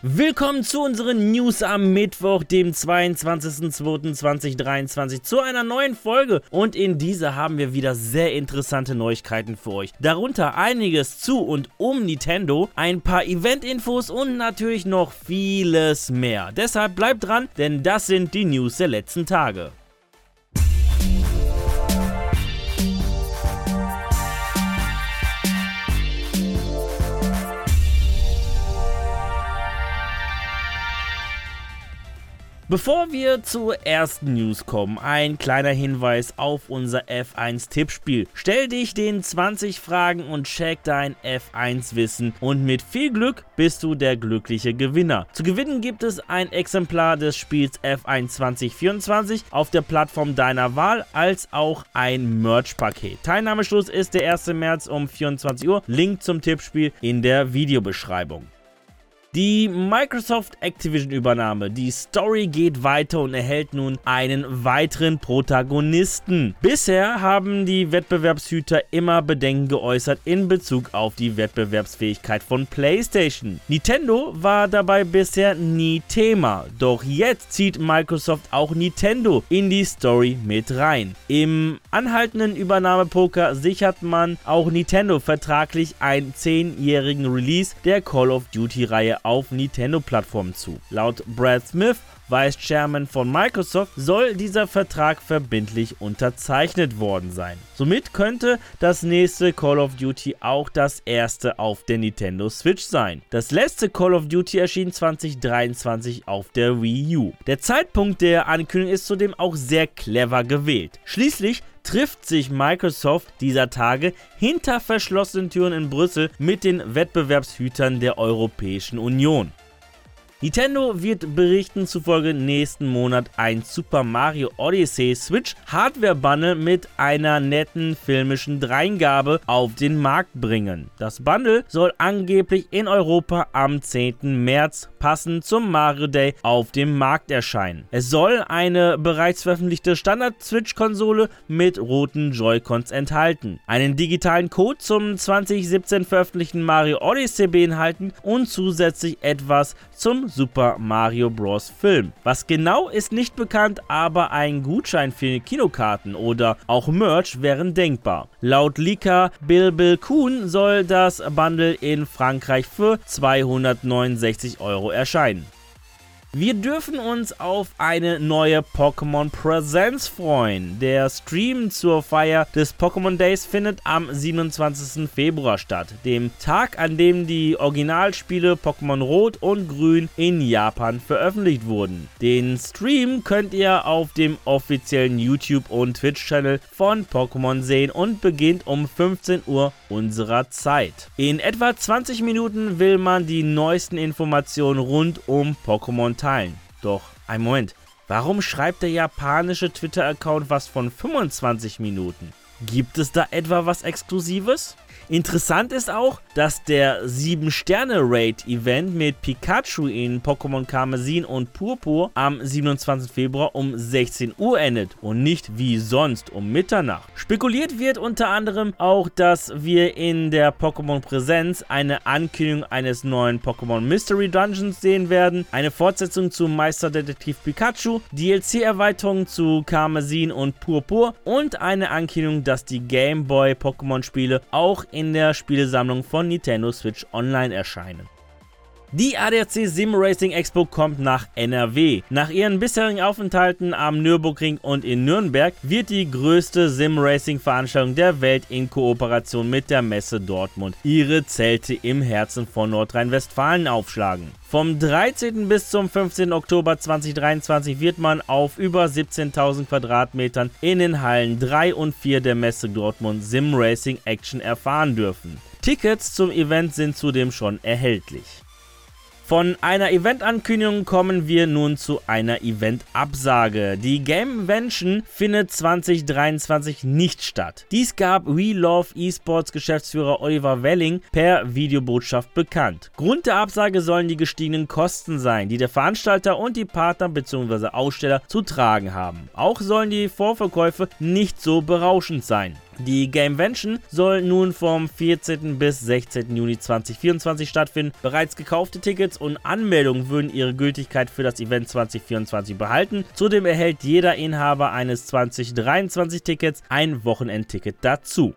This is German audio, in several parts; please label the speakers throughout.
Speaker 1: Willkommen zu unseren News am Mittwoch, dem 22.02.2023, zu einer neuen Folge. Und in dieser haben wir wieder sehr interessante Neuigkeiten für euch. Darunter einiges zu und um Nintendo, ein paar Event-Infos und natürlich noch vieles mehr. Deshalb bleibt dran, denn das sind die News der letzten Tage. Bevor wir zur ersten News kommen, ein kleiner Hinweis auf unser F1 Tippspiel. Stell dich den 20 Fragen und check dein F1 Wissen und mit viel Glück bist du der glückliche Gewinner. Zu gewinnen gibt es ein Exemplar des Spiels F1 2024 auf der Plattform deiner Wahl als auch ein Merch-Paket. Teilnahmeschluss ist der 1. März um 24 Uhr. Link zum Tippspiel in der Videobeschreibung. Die Microsoft Activision Übernahme, die Story geht weiter und erhält nun einen weiteren Protagonisten. Bisher haben die Wettbewerbshüter immer Bedenken geäußert in Bezug auf die Wettbewerbsfähigkeit von PlayStation. Nintendo war dabei bisher nie Thema, doch jetzt zieht Microsoft auch Nintendo in die Story mit rein. Im anhaltenden Übernahmepoker sichert man auch Nintendo vertraglich einen 10-jährigen Release der Call of Duty Reihe auf Nintendo-Plattformen zu. Laut Brad Smith Vice Chairman von Microsoft, soll dieser Vertrag verbindlich unterzeichnet worden sein. Somit könnte das nächste Call of Duty auch das erste auf der Nintendo Switch sein. Das letzte Call of Duty erschien 2023 auf der Wii U. Der Zeitpunkt der Ankündigung ist zudem auch sehr clever gewählt. Schließlich trifft sich Microsoft dieser Tage hinter verschlossenen Türen in Brüssel mit den Wettbewerbshütern der Europäischen Union. Nintendo wird Berichten zufolge nächsten Monat ein Super Mario Odyssey Switch Hardware Bundle mit einer netten filmischen Dreingabe auf den Markt bringen. Das Bundle soll angeblich in Europa am 10. März passend zum Mario Day auf dem Markt erscheinen. Es soll eine bereits veröffentlichte Standard-Switch-Konsole mit roten Joy-Cons enthalten, einen digitalen Code zum 2017 veröffentlichten Mario Odyssey beinhalten und zusätzlich etwas zum Super Mario Bros. Film. Was genau ist nicht bekannt, aber ein Gutschein für Kinokarten oder auch Merch wären denkbar. Laut Leaker Bill Bill Kuhn soll das Bundle in Frankreich für 269 Euro erscheinen. Wir dürfen uns auf eine neue Pokémon Präsenz freuen. Der Stream zur Feier des Pokémon Days findet am 27. Februar statt, dem Tag, an dem die Originalspiele Pokémon Rot und Grün in Japan veröffentlicht wurden. Den Stream könnt ihr auf dem offiziellen YouTube- und Twitch-Channel von Pokémon sehen und beginnt um 15 Uhr unserer Zeit. In etwa 20 Minuten will man die neuesten Informationen rund um Pokémon teilen. Doch, ein Moment, warum schreibt der japanische Twitter-Account was von 25 Minuten? Gibt es da etwa was Exklusives? Interessant ist auch, dass der 7-Sterne-Raid-Event mit Pikachu in Pokémon Karmesin und Purpur am 27. Februar um 16 Uhr endet und nicht wie sonst um Mitternacht. Spekuliert wird unter anderem auch, dass wir in der Pokémon Präsenz eine Ankündigung eines neuen Pokémon Mystery Dungeons sehen werden, eine Fortsetzung zu Meisterdetektiv Pikachu, DLC-Erweiterungen zu Karmesin und Purpur und eine Ankündigung, dass die Game Boy Pokémon Spiele auch in in der Spielesammlung von Nintendo Switch Online erscheinen. Die ADAC Sim Racing Expo kommt nach NRW. Nach ihren bisherigen Aufenthalten am Nürburgring und in Nürnberg wird die größte Sim Racing Veranstaltung der Welt in Kooperation mit der Messe Dortmund ihre Zelte im Herzen von Nordrhein-Westfalen aufschlagen. Vom 13. bis zum 15. Oktober 2023 wird man auf über 17.000 Quadratmetern in den Hallen 3 und 4 der Messe Dortmund Sim Racing Action erfahren dürfen. Tickets zum Event sind zudem schon erhältlich. Von einer Event-Ankündigung kommen wir nun zu einer Event-Absage. Die Gamevention findet 2023 nicht statt. Dies gab We Love Esports Geschäftsführer Oliver Welling per Videobotschaft bekannt. Grund der Absage sollen die gestiegenen Kosten sein, die der Veranstalter und die Partner bzw. Aussteller zu tragen haben. Auch sollen die Vorverkäufe nicht so berauschend sein. Die Gamevention soll nun vom 14. bis 16. Juni 2024 stattfinden. Bereits gekaufte Tickets und Anmeldungen würden ihre Gültigkeit für das Event 2024 behalten. Zudem erhält jeder Inhaber eines 2023 Tickets ein Wochenendticket dazu.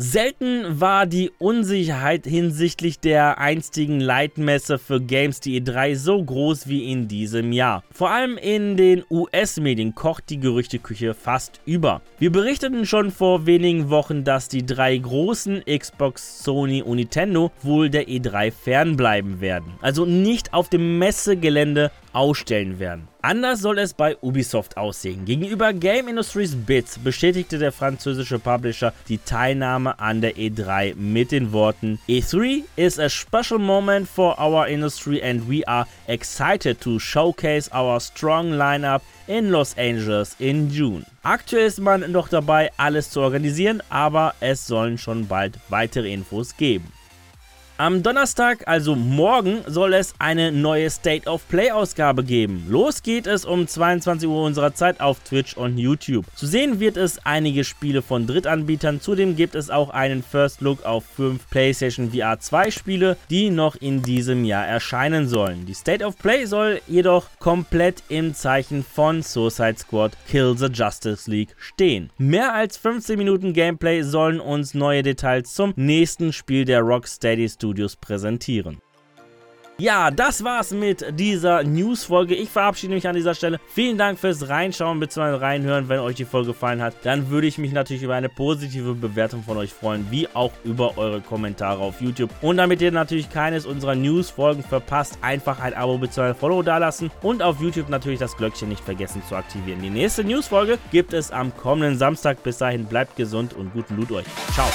Speaker 1: Selten war die Unsicherheit hinsichtlich der einstigen Leitmesse für Games die E3 so groß wie in diesem Jahr. Vor allem in den US-Medien kocht die Gerüchteküche fast über. Wir berichteten schon vor wenigen Wochen, dass die drei großen Xbox, Sony und Nintendo wohl der E3 fernbleiben werden. Also nicht auf dem Messegelände ausstellen werden. Anders soll es bei Ubisoft aussehen. Gegenüber Game Industries Bits bestätigte der französische Publisher die Teilnahme an der E3 mit den Worten E3 is a special moment for our industry and we are excited to showcase our strong lineup in Los Angeles in June. Aktuell ist man noch dabei, alles zu organisieren, aber es sollen schon bald weitere Infos geben. Am Donnerstag, also morgen, soll es eine neue State of Play Ausgabe geben. Los geht es um 22 Uhr unserer Zeit auf Twitch und YouTube. Zu sehen wird es einige Spiele von Drittanbietern. Zudem gibt es auch einen First Look auf 5 PlayStation VR 2 Spiele, die noch in diesem Jahr erscheinen sollen. Die State of Play soll jedoch komplett im Zeichen von Suicide Squad Kill the Justice League stehen. Mehr als 15 Minuten Gameplay sollen uns neue Details zum nächsten Spiel der Rocksteady Studios Studios präsentieren. Ja, das war's mit dieser News-Folge. Ich verabschiede mich an dieser Stelle. Vielen Dank fürs Reinschauen bzw. reinhören. Wenn euch die Folge gefallen hat, dann würde ich mich natürlich über eine positive Bewertung von euch freuen, wie auch über eure Kommentare auf YouTube. Und damit ihr natürlich keines unserer News-Folgen verpasst, einfach ein Abo bzw. Follow dalassen und auf YouTube natürlich das Glöckchen nicht vergessen zu aktivieren. Die nächste News-Folge gibt es am kommenden Samstag. Bis dahin bleibt gesund und guten Loot euch. Ciao.